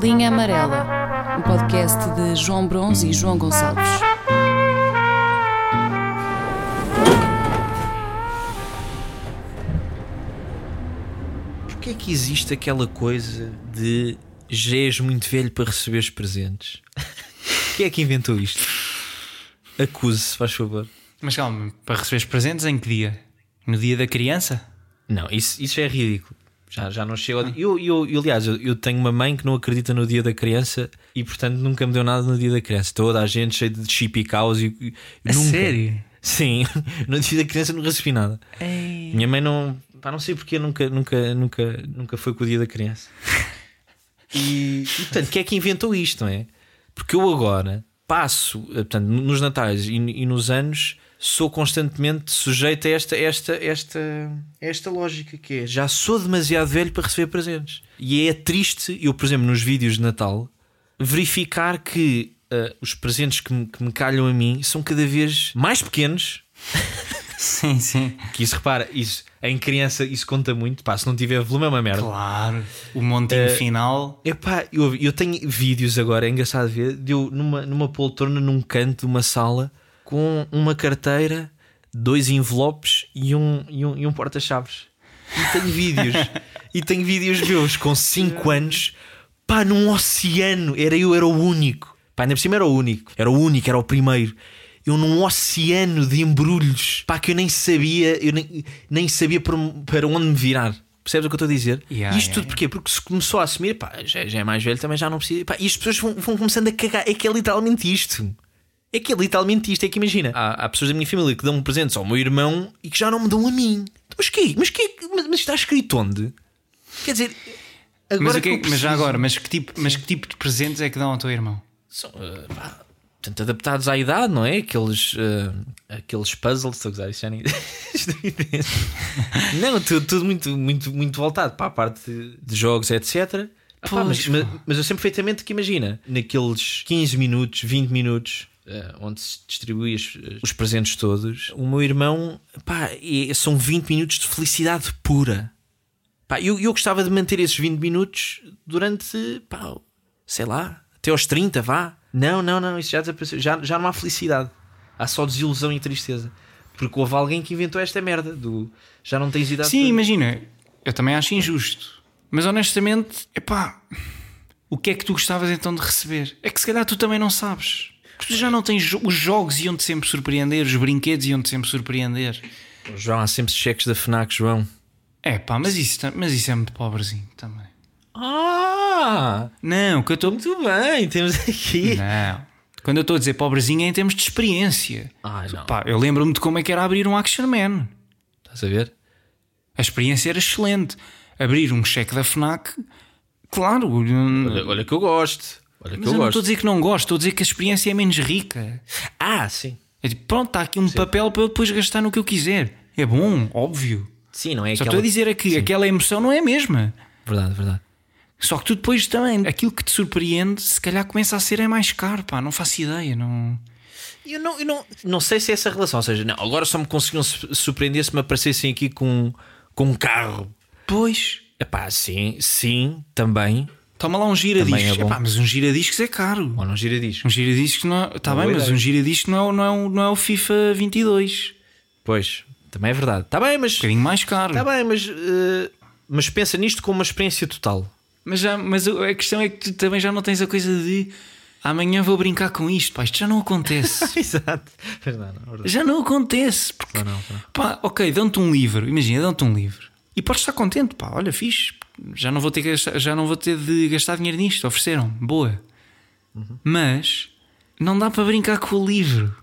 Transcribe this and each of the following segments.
Linha Amarela, um podcast de João Bronze e João Gonçalves. Porquê é que existe aquela coisa de já és muito velho para receber os presentes? Quem é que inventou isto? Acuse-se, faz favor. Mas calma, para receber os presentes em que dia? No dia da criança? Não, isso, isso é ridículo. Já, já não chega ao dia. Eu, eu, eu, aliás, eu, eu tenho uma mãe que não acredita no dia da criança e, portanto, nunca me deu nada no dia da criança. Toda a gente cheia de chip e caos e, A nunca. sério? Sim, no dia da criança nunca recebi nada. Ei. Minha mãe não. Pá, não sei porque nunca, nunca, nunca, nunca foi com o dia da criança. E, e portanto, quem é que inventou isto, não é? Porque eu agora passo, eh, portanto, nos natais e, e nos anos, sou constantemente sujeito a esta, esta, esta, esta lógica que é já sou demasiado velho para receber presentes. E é triste, eu, por exemplo, nos vídeos de Natal, verificar que eh, os presentes que me, que me calham a mim são cada vez mais pequenos Sim, sim. que isso, repara, isso em criança isso conta muito. Pá, se não tiver volume é uma merda. Claro. O montinho Eh, final. Epá, eu, eu tenho vídeos agora, é engraçado ver, de eu numa, numa poltrona num canto de uma sala com uma carteira, dois envelopes e um, e um, e um porta-chaves. E tenho vídeos, e tenho vídeos meus com 5 anos, pá, num oceano. Era eu, era o único. Pá, ainda por cima era o único, era o único, era o primeiro. Eu num oceano de embrulhos, pá, que eu nem sabia, eu nem, nem sabia para, para onde me virar. Percebes o que eu estou a dizer? Yeah, Isto yeah, tudo porquê? Porque se começou a assumir, pá, já, já é mais velho, também já não precisa. Pá, e as pessoas vão, vão começando a cagar. É que é literalmente isto. É que é literalmente isto. É que imagina, há, há pessoas da minha família que dão presentes ao meu irmão e que já não me dão a mim. Mas que Mas que Mas, mas está escrito onde? Quer dizer, agora Mas, que é- eu mas já agora, mas que, tipo, mas que tipo de presentes é que dão ao teu irmão? são uh, pá, portanto, adaptados à idade, não é? Aqueles, uh, aqueles puzzles, estou a gozar, isso já nem. Não tudo, tudo muito, muito, muito voltado para a parte de, jogos, etc. Ah, pá, mas, Pois, mas, mas eu sei perfeitamente que imagina, naqueles 15 minutos, 20 minutos. Uh, onde se distribui os, os presentes todos, o meu irmão, pá, são 20 minutos de felicidade pura. Pá, eu, eu gostava de manter esses 20 minutos durante, pá, sei lá, até aos 30, vá. Não, não, não, isso já desapareceu. Já, já não há felicidade. Há só desilusão e tristeza. Porque houve alguém que inventou esta merda do já não tens idade. Sim, para- imagina, eu também acho injusto. Mas honestamente, epá, o que é que tu gostavas então de receber? É que se calhar tu também não sabes. Porque tu já não tens os jogos iam-te sempre surpreender, os brinquedos iam-te sempre surpreender. João, há sempre cheques da Fnac, João. É pá, mas isso, mas isso é muito pobrezinho também. Ah! Não, que eu estou. Muito bem, temos aqui. Não. Quando eu estou a dizer pobrezinho é em termos de experiência. Ai, não. Pá, eu lembro-me de como é que era abrir um Action Man. Estás a ver? A experiência era excelente. Abrir um cheque da Fnac, claro. Olha, olha que eu gosto. Olha que mas eu, eu não estou a dizer que não gosto, estou a dizer que a experiência é menos rica. Ah, sim. É tipo, pronto, está aqui um papel para eu depois gastar no que eu quiser. É bom, óbvio. Sim, não é Só aquela. estou a dizer é que aquela emoção não é a mesma. Verdade, verdade. Só que tu depois também, aquilo que te surpreende, se calhar começa a ser é mais caro, pá, não faço ideia, não. Eu não, eu não, não sei se é essa relação. Ou seja, não, agora só me conseguiam su- surpreender se me aparecessem aqui com, com um carro. Pois, Epá, sim, sim, também. Toma lá um giradiscos. É. Epá, mas um giradiscos é caro. Ou não gira diz. Um giradiscos não é. Está bem, mas ideia. um giradiscos não é, o- não, é o, não é o FIFA 22. Pois, também é verdade. Está bem, mas. Um bocadinho mais caro. Está bem, mas. eh, mas pensa nisto como uma experiência total. Mas, já, mas a questão é que tu também já não tens a coisa de amanhã vou brincar com isto, pá, isto já não acontece. Exato. Verdade, não, verdade. já não acontece. Porque, não. pá, ok, dão-te um livro, imagina, dão-te um livro e podes estar contente, pá, olha, fixe, já não vou ter, gastar- já não vou ter de gastar dinheiro nisto, ofereceram, boa. Mas não dá para brincar com o livro.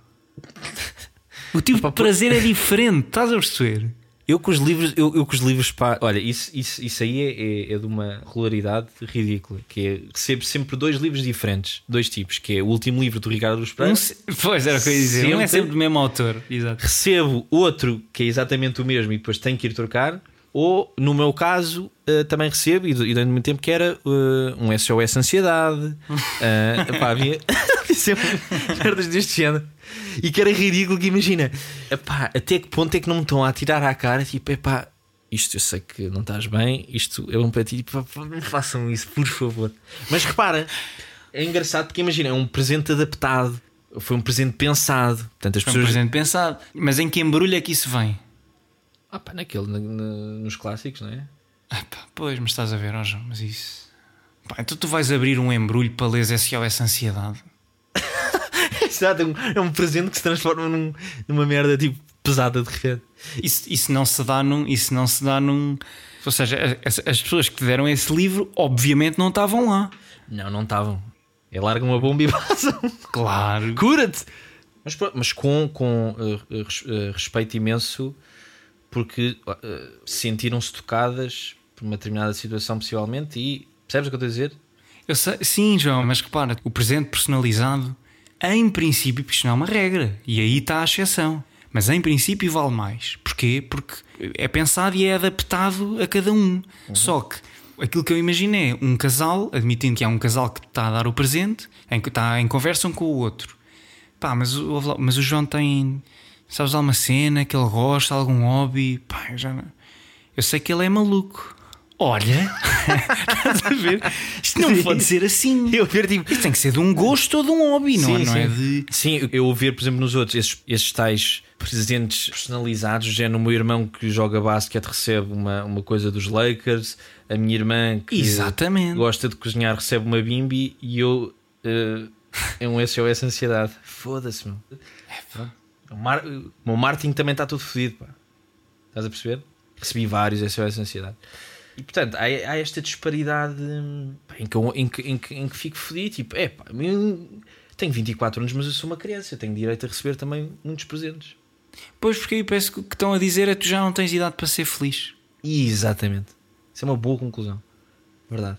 O tipo de prazer é diferente, estás a perceber? Eu com os livros, eu, eu com os livros, pá, olha, isso, isso, isso aí é, é, é de uma regularidade ridícula. Que é recebo sempre dois livros diferentes, dois tipos, que é o último livro do Ricardo Luz Pereira. Um pois era o que eu ia dizer, é Sempre- sempre do mesmo autor, exato. recebo outro que é exatamente o mesmo e depois tenho que ir trocar, ou no meu caso eh, também recebo, e du- e durante muito tempo que era eh, um SOS Ansiedade, uh, pá, havia sempre merdas deste género. E que era ridículo que imagina, epá, até que ponto é que não me estão a tirar à cara, tipo, epá, isto eu sei que não estás bem, isto é um para ti, pá, pá, não façam isso, por favor. Mas repara, é engraçado porque imagina, é um presente adaptado, foi um presente pensado. Portanto, as Foi um pessoas. presente pensado. Mas em que embrulho é que isso vem? Ah, pá, naquele, na- na- nos clássicos, não é? Ah, pá, pois, mas estás a ver, ó João, mas isso. Pá, então tu vais abrir um embrulho para ler SOS Ansiedade. Exato, é um, é um presente que se transforma num- numa merda tipo pesada de repente. Isso, isso não se dá num. Isso não se dá num. Ou seja, as, as pessoas que te deram esse livro, obviamente, não estavam lá. Não, não estavam. É larga uma bomba e passam. Claro. Cura-te! Mas, mas com, com uh, uh, respeito imenso, porque uh, sentiram-se tocadas por uma determinada situação, possivelmente, e percebes o que eu estou a dizer? Eu sei, sim, João, mas repara, o presente personalizado, em princípio, porque isto não é uma regra, e aí está a exceção. Mas em princípio vale mais. Porquê? Porque é pensado e é adaptado a cada um. Só que aquilo que eu imagino é um casal, admitindo que há um casal que está a dar o presente, em que está em conversa um com o outro. Pá, mas mas o João tem, sabes, alguma cena que ele gosta, algum hobby. Pá, eu já não. Eu sei que ele é maluco. Olha, estás a ver? Isto não Sim. pode ser assim. Eu ver tipo. Isto tem que ser de um gosto ou de um hobby, não, é- Sim, não é sim. de. Sim, eu ver, por exemplo, nos outros, esses, esses tais presentes personalizados, já no meu irmão que joga basquete recebe uma, uma coisa dos Lakers, a minha irmã que Exatamente. gosta de cozinhar recebe uma bimbi e eu eh, é um SOS ansiedade. Foda-se, meu. Pronto. O, mar, o meu marketing também está tudo fodido, pá. Estás a perceber? Recebi vários SOS ansiedade. E portanto, há, há esta disparidade pá, em que, eu, em, que, em, que, em que fico fodido. Tipo, é pá, tenho 24 anos, mas eu sou uma criança, eu tenho direito a receber também muitos presentes. Pois, porque aí parece que o que estão a dizer é que tu já não tens idade para ser feliz. Exatamente. Isso é uma boa conclusão. Verdade.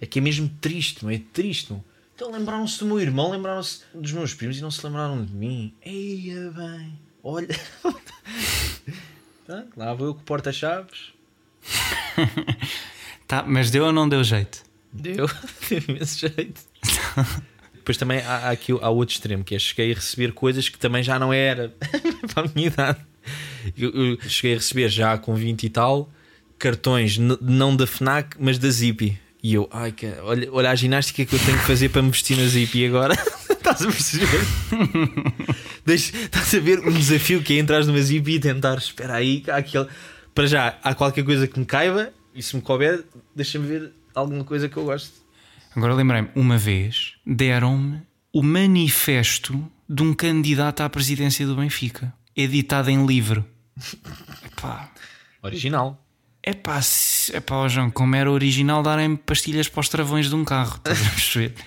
É que é mesmo triste, não é? triste, não. Então lembraram-se do meu irmão, lembraram-se dos meus primos e não se lembraram de mim. Eia bem, olha. tá, lá vou eu com porta-chaves. Tá, mas deu ou não deu jeito? Deu, teve imenso jeito. Depois também há, há aqui há outro extremo, que é cheguei a receber coisas que também já não era para a minha idade. Eu, eu cheguei a receber já com 20 e tal cartões, não da FNAC, mas da Zippy. E eu, ai, que, olha, olha a ginástica que eu tenho que fazer para me vestir na Zippy agora. Estás a perceber? Deixa, estás a ver um desafio que é entrar numa Zippy e tentar, espera aí, há aquele. Para já, há qualquer coisa que me caiba e se me couber, deixa-me ver alguma coisa que eu gosto. Agora lembrei-me, uma vez deram-me o manifesto de um candidato à presidência do Benfica, editado em livro. Epá, Original. Epá, se- epá, ó João, como era original darem-me pastilhas para os travões de um carro, estás a perceber?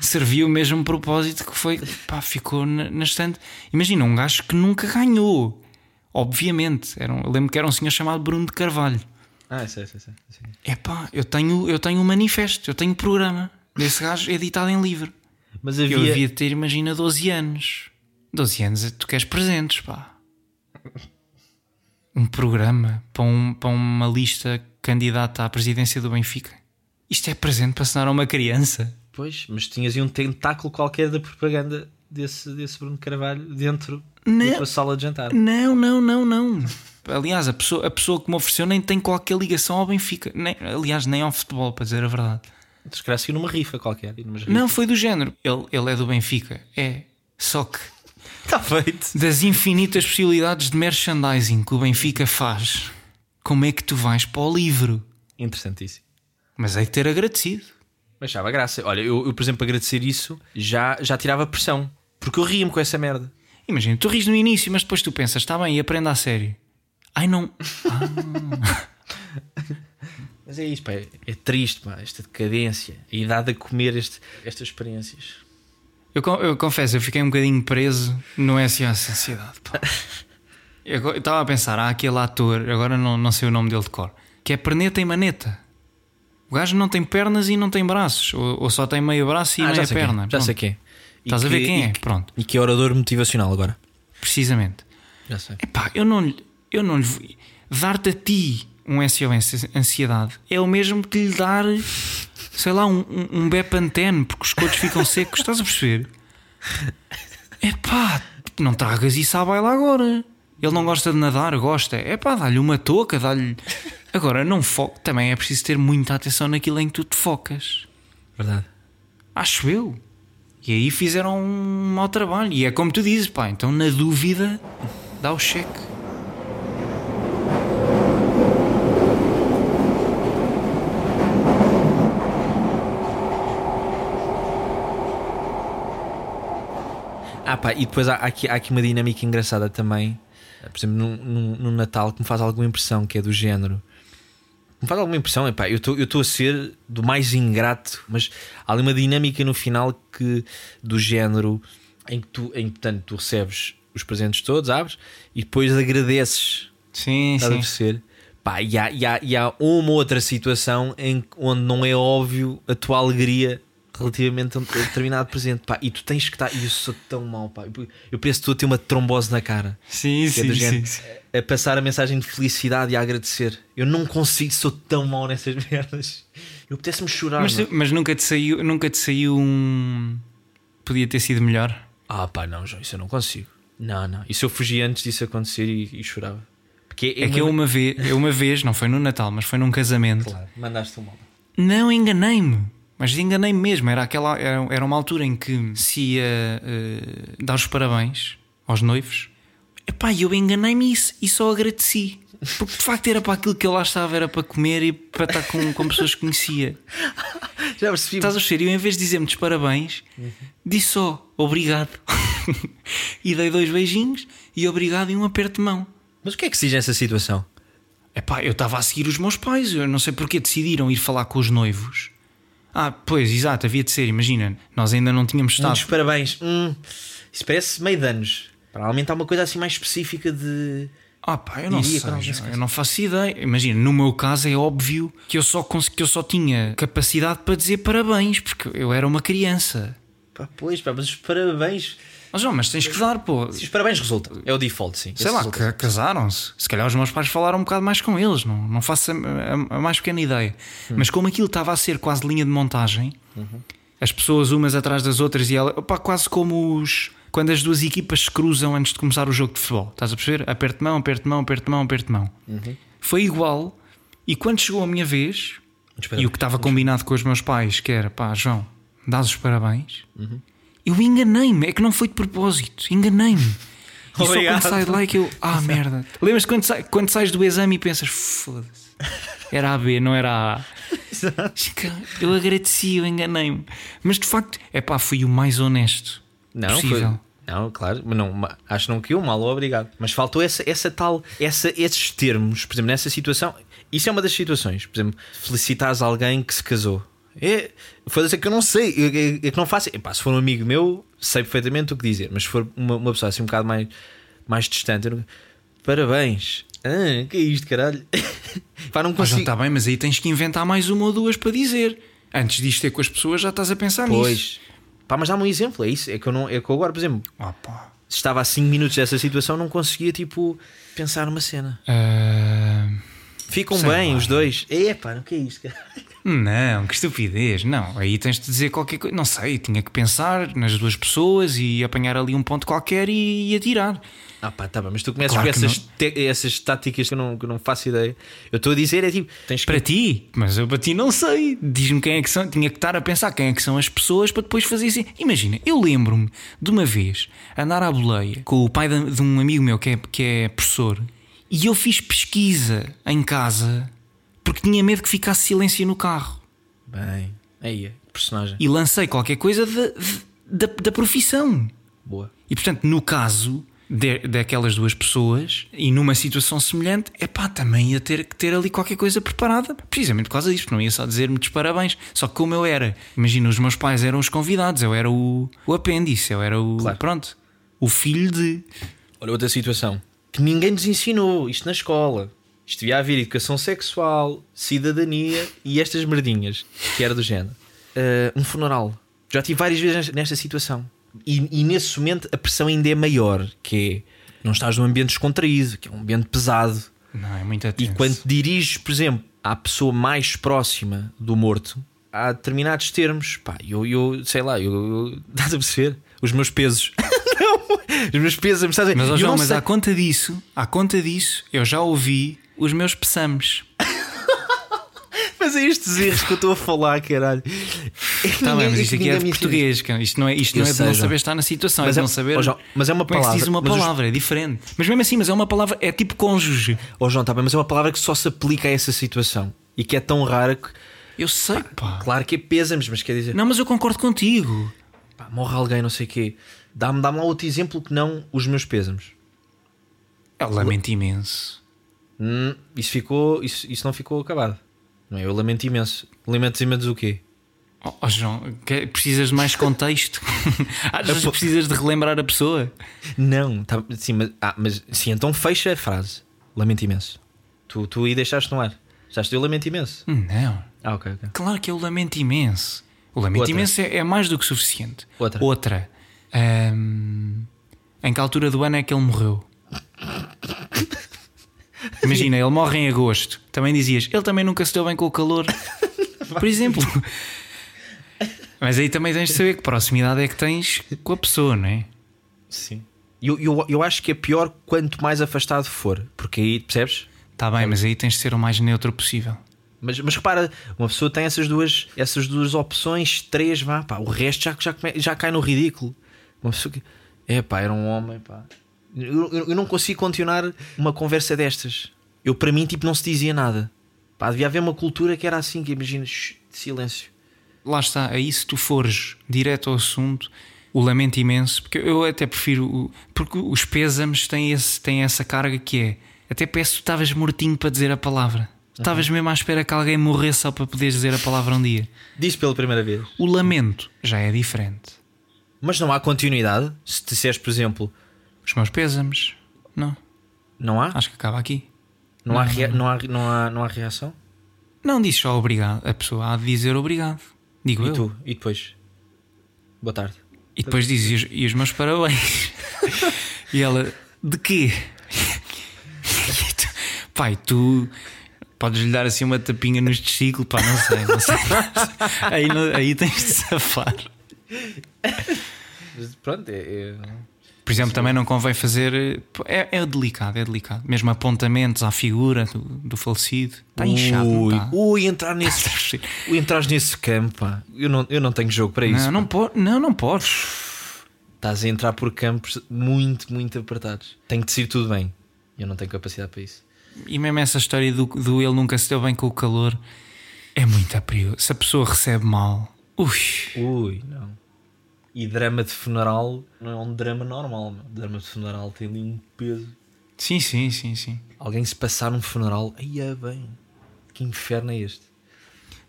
Serviu o mesmo propósito que foi, pá, ficou na, na estante. Imagina, um gajo que nunca ganhou. Obviamente, era um, lembro que era um senhor chamado Bruno de Carvalho. Ah, sei, sei, sei. sei. Epá, eu tenho, eu tenho um manifesto, eu tenho programa desse gajo editado em livro. Mas Eu havia. devia ter, imagina, 12 anos. 12 anos, tu queres presentes, pá. Um programa para, um, para uma lista candidata à presidência do Benfica. Isto é presente para assinar a uma criança. Pois, mas tinhas aí um tentáculo qualquer da propaganda desse, desse Bruno Carvalho dentro Não. da tua sala de jantar. Não, não, não, não. Aliás, a pessoa, a pessoa que me ofereceu nem tem qualquer ligação ao Benfica. Nem, aliás, nem ao futebol, para dizer a verdade. Se calhar saiu numa rifa qualquer. numas Não, foi do género. Ele, ele é do Benfica. É. Só que Está feito. das infinitas possibilidades de merchandising que o Benfica faz, como é que tu vais para o livro? Interessantíssimo. Mas hei de ter agradecido. Mas achava graça. Olha, eu, eu, por exemplo, agradecer isso já, já tirava pressão. Porque eu ria-me com essa merda. Imagina, tu ris no início, mas depois tu pensas, está bem, e aprenda a sério. Ai não. Mas é isso, pá. É, é triste, pá. Esta decadência. A idade a comer este, estas experiências. Eu, eu confesso, eu fiquei um bocadinho preso no SOS Ansiedade. pá. Eu go- eu estava a pensar, há aquele ator, agora não, não sei o nome dele de cor, que é perneta e maneta. O gajo não tem pernas e não tem braços, ou, ou só tem meio braço e ah, meia perna. quem. Já sei quem. E Estás a ver que- quem é? E, que- Pronto, e que é orador motivacional agora. precisamente. Já sei. Epá, eu não lhe. Eu não lhe vou- Dar-te a ti um SOS ansiedade é o mesmo que lhe dar, sei lá, um, um, um Bepantene, porque os cotos ficam secos, estás a perceber? Epá, não tragas isso à baila agora. Ele não gosta de nadar, gosta. É pá, dá-lhe uma touca, dá-lhe. Agora, não foca. Também é preciso ter muita atenção naquilo em que tu te focas. Verdade. Acho eu. E aí fizeram um mau trabalho. E é como tu dizes, pá, então na dúvida, dá o cheque. Ah, pá, e depois há, há aqui, há aqui uma dinâmica engraçada também. Por exemplo, no, no, no Natal que me faz alguma impressão, que é do género. Me faz alguma impressão, epá, eu estou a ser do mais ingrato, mas há ali uma dinâmica no final que do género em que tu, em, portanto, tu recebes os presentes todos, abres e depois agradeces. Sim, a sim. perceber? Pá, e, há, e, há, e há uma outra situação em, onde não é óbvio a tua alegria relativamente a um determinado presente. Pá, e tu tens que estar. E eu sou tão mau, pá. Eu- penso que tu a ter uma trombose na cara. Sim, Que é do género, A passar a mensagem de felicidade e a agradecer. Eu não consigo, sou tão mau nessas merdas. Eu apetece-me chorar. Mas, mas nunca, te saiu, nunca te saiu um. Podia ter sido melhor. Ah, pá, não, João, isso eu não consigo. Não, não. Isso eu fugi antes disso acontecer e, e chorava. Porque É que eu uma vez, eu uma vez, não foi no Natal, mas foi num casamento. Claro, mandaste uma. Não, enganei-me. Mas enganei-me mesmo. Era, aquela, era, era uma altura em que se ia eh, dar os parabéns aos noivos. Epá, eu enganei-me e, e só agradeci. Porque de facto era para aquilo que eu lá estava, era para comer e para estar com, com pessoas que conhecia. Já percebi. Estás a? E eu, em vez de dizer-me parabéns, disse só obrigado. e dei dois beijinhos e obrigado e um aperto de mão. Mas o que é que se diz nessa situação? Epá, eu estava a seguir os meus pais, eu não sei porque decidiram ir falar com os noivos. Ah, pois, exato, havia de ser, imagina, nós ainda não tínhamos estado. Muitos parabéns. Hum, isso parece meio de anos. Provavelmente há uma coisa assim mais específica de. Ah, pá, eu não Diria sei, eu não faço ideia. Imagina, no meu caso é óbvio que eu só cons- que eu só tinha capacidade para dizer parabéns, porque eu era uma criança. Pá, pois, pá, mas os parabéns. Mas, não, mas tens que dar, pô. Se os parabéns resultam, é o default, sim. Sei Esse lá, resulta. ca- casaram-se. Se calhar os meus pais falaram um bocado mais com eles, não, não faço a, a- a mais pequena ideia. Hum. Mas como aquilo estava a ser quase linha de montagem, Uhum. as pessoas umas atrás das outras e ela, opá, quase como os. Quando as duas equipas se cruzam antes de começar o jogo de futebol, estás a perceber? Aperto mão, aperto mão, aperto mão, aperto mão. Uhum. Foi igual. E quando chegou a minha vez, e o que estava combinado com os meus pais, que era pá, João, dás os parabéns. Uhum. Eu enganei-me, é que não foi de propósito, enganei-me. E só Obrigado. quando sai de lá é que eu. Ah, merda. Lembras-te quando, sai, quando sais do exame e pensas, foda-se, era a B, não era a A. Eu agradeci, eu enganei-me. Mas de facto, é pá, fui o mais honesto Não, foi. possível. Não, claro, mas não, acho que não caiu mal, obrigado. Mas faltou essa, essa tal, essa, esses termos, por exemplo, nessa situação. Isso é uma das situações, por exemplo, felicitares alguém que se casou. É, foda-se, é que eu não sei, é, é- é que não faço. Epá, se for um amigo meu, sei perfeitamente o que dizer, mas se for uma, uma pessoa assim um bocado mais, mais distante, não- parabéns. Ah, que é isto, caralho? Pá, não consigo. está bem, mas aí tens que inventar mais uma ou duas para dizer. Antes disto ter com as pessoas, já estás a pensar nisso. Pois, pá, mas dá-me um exemplo, é isso. É que eu, não, é que eu agora, por exemplo, se estava a 5 minutos dessa situação, não conseguia, tipo, pensar numa cena. Ah, Ficam Sei bem lá. os dois. Epá, o que é isto? cara? Não, que estupidez. Não, aí tens de dizer qualquer coisa. Não sei, tinha que pensar nas duas pessoas e apanhar ali um ponto qualquer e, e atirar. Ah, pá, tá bem, mas tu começas Claro com essas, te- essas táticas que eu, não, que eu não faço ideia. Eu estou a dizer, é tipo, tens que. Para ti, mas eu para ti não sei. Diz-me quem é que são. Tinha que estar a pensar quem é que são as pessoas para depois fazer assim. Imagina, eu lembro-me de uma vez andar à boleia com o pai de, de um amigo meu que é, que é professor e eu fiz pesquisa em casa porque tinha medo que ficasse silêncio no carro. Bem, aí, personagem. E lancei qualquer coisa de- de- da, da profissão. Boa. E portanto, no caso de- daquelas duas pessoas e numa situação semelhante, é pá, também ia ter que ter ali qualquer coisa preparada, precisamente por causa disso, porque não ia só dizer-me dos parabéns. Só que como eu era, imagina, os meus pais eram os convidados, eu era o, o apêndice, eu era o. Claro. Pronto, o filho de. Olha, outra situação que ninguém nos ensinou isto na escola. Isto devia haver educação sexual, cidadania e estas merdinhas, que era do género. Ah, um funeral. Já tive várias vezes nesta- situação. E, e nesse momento a pressão ainda é maior, que é não estás num ambiente descontraído, que é um ambiente pesado. Não, é muito E atento. quando diriges, por exemplo, à pessoa mais próxima do morto, há determinados termos, pá, eu, eu sei lá, eu, eu estás a perceber? Os meus pesos. Os meus pêsames, estás a ver? Mas, ó Eu João, mas sei- à conta disso, à conta disso, eu já ouvi os meus pesames. Mas é estes erros que eu estou a falar, caralho. É que Tá ninguém- bem, mas é isto que aqui é de português. cara. Isto não é, isto Eu não é de não saber estar na situação, Mas é é- de não saber. ó, João, mas é uma é que se diz palavra, uma mas os- palavra, é diferente. Mas mesmo assim, mas é uma palavra, é tipo cônjuge. Oh João, tá bem, mas é uma palavra que só se aplica a essa situação e que é tão rara que, Eu sei, pá. claro que é pêsames, mas quer dizer, Não, mas eu concordo contigo. pá, morre alguém, não sei o quê. Dá-me dá lá outro exemplo que não os meus pêsames. Eu lamento imenso. Hum, isso ficou, isso, isso não ficou acabado. Não é? Eu lamento imenso. Lamento imenso o quê? Oh, oh, João, precisas de mais contexto? Às vezes precisas de relembrar a pessoa. Não, tá, sim, mas, ah, mas sim, então fecha a frase. Lamento imenso. Tu, tu aí deixaste no ar. Já eu lamento imenso. Não. Ah, ok, ok. Claro que eu lamento imenso. O lamento Outra. imenso é, é mais do que suficiente. Outra. Outra. Ahm, em que altura do ano é que ele morreu? Imagina, ele morre em agosto. Também dizias, ele também nunca se deu bem com o calor. Por exemplo. Mas aí também tens de saber que proximidade é que tens com a pessoa, não é? Sim. Eu, eu, eu acho que é pior quanto mais afastado for. Porque aí, percebes? Está bem, mas aí tens de ser o mais neutro possível. Mas, mas repara, uma pessoa tem essas duas, essas duas opções, três, vá, pá, o resto já, já, já cai no ridículo. Uma pessoa que. É pá, era um homem, pá. Eu, eu- eu não consigo continuar uma conversa destas. Eu, para mim, tipo, não se dizia nada. Pá, devia haver uma cultura que era assim, que imagina, shh, silêncio. Lá está, aí se tu fores direto ao assunto, o lamento imenso, porque eu até prefiro. o- Porque os pêsames têm, esse, têm essa carga que é. Até peço que tu estavas mortinho para dizer a palavra. Tu Estavas mesmo à espera que alguém morresse só para poderes dizer a palavra um dia. Disse pela primeira vez. O lamento já é diferente. Mas não há continuidade. Se disseres, por exemplo, Os meus pêsames, não. não há? Acho que acaba aqui. Não, há, rea- não, há, não, há, não há reação? Não diz só obrigado. A pessoa há de dizer obrigado. Digo E eu. tu? E depois? Boa tarde. E depois diz e os, e os meus parabéns. e ela, de quê? Pai, tu podes lhe dar assim uma tapinha nos testículos, pá, não sei, não sei. Aí, não- aí tens de safar. Pronto, é- é... Por exemplo, também não convém fazer. É, é delicado, é delicado. Mesmo apontamentos à figura do, do falecido. Está inchado, Ui, está? ui, entrar nesse, entrar nesse campo, pá. Eu não, eu não tenho jogo para isso. Não, não, não, não podes. Estás a entrar por campos muito, muito apertados. Tem que decidir tudo bem. Eu não tenho capacidade para isso. E mesmo essa história do, do ele nunca se deu bem com o calor é muito a perigo. Se a pessoa recebe mal, ui, Ui, não. E drama de funeral não é um drama normal. Meu. Drama de funeral tem ali um peso. sim, sim, sim, sim. Alguém se passar num funeral, aí é bem. Que inferno é este?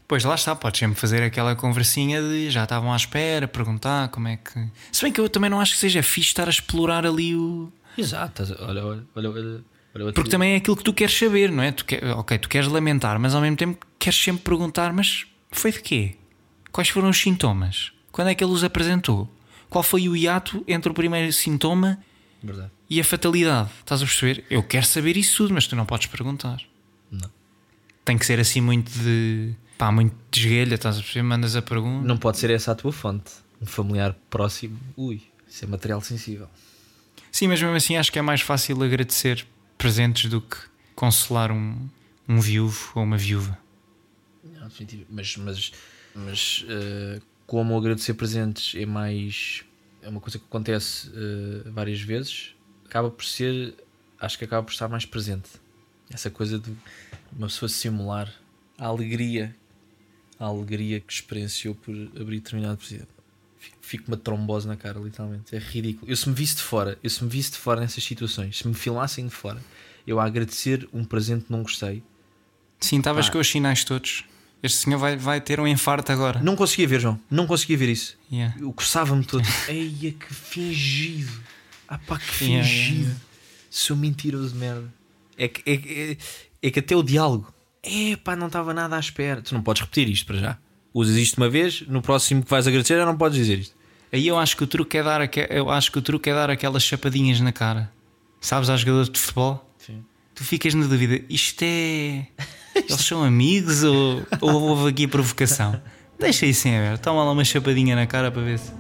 Pois lá está, podes sempre fazer aquela conversinha de já estavam à espera, perguntar como é que. Se bem que eu também não acho que seja fixe estar a explorar ali o. Exato. Olha, olha, olha, olha. olha Porque também é aquilo que tu queres saber, não é? Tu quer... Ok, tu queres lamentar, mas ao mesmo tempo queres sempre perguntar: mas foi de quê? Quais foram os sintomas? Quando é que ele os apresentou? Qual foi o hiato entre o primeiro sintoma Verdade. e a fatalidade? Estás a perceber? Eu quero saber isso tudo, mas tu não podes perguntar. Não. Tem que ser assim muito de. pá, muito de esguelha, estás a perceber? Mandas a pergunta. Não pode ser essa a tua fonte. Um familiar próximo. Ui, isso é material sensível. Sim, mas mesmo assim acho que é mais fácil agradecer presentes do que consolar um, um viúvo ou uma viúva. Não. Mas, mas, mas eh, como agradecer presentes é mais. É uma coisa que acontece eh, várias vezes, acaba por ser. Acho que acaba por estar mais presente. Essa coisa de uma pessoa simular a alegria, a alegria que experienciou por abrir determinado presente. Fico- uma trombose na cara, literalmente. É ridículo. Eu se me visse de fora, eu se me visse de fora nessas situações, se me filmassem de fora, eu a agradecer um presente que não gostei, Sim, estavas com os sinais todos. Este senhor vai, vai ter um infarto agora. Não conseguia ver, João. Não conseguia ver isso. Yeah. Eu coçava-me todo. Eia, que fingido. Ah pá, que Yeah, fingido. yeah, Sou mentiroso de merda. É que, é, é, é que até o diálogo. É pá, não estava nada à espera. Tu não podes repetir isto para já. Usas isto uma vez, no próximo que vais agradecer já não podes dizer isto. Aí eu acho que o truque é dar, eu acho que o truque é dar aquelas chapadinhas na cara. Sabes, aos jogadores de futebol? Sim. Tu ficas na dúvida, isto é. Eles são amigos ou, ou houve aqui provocação? Deixa isso em aberto, toma lá uma chapadinha na cara para ver se.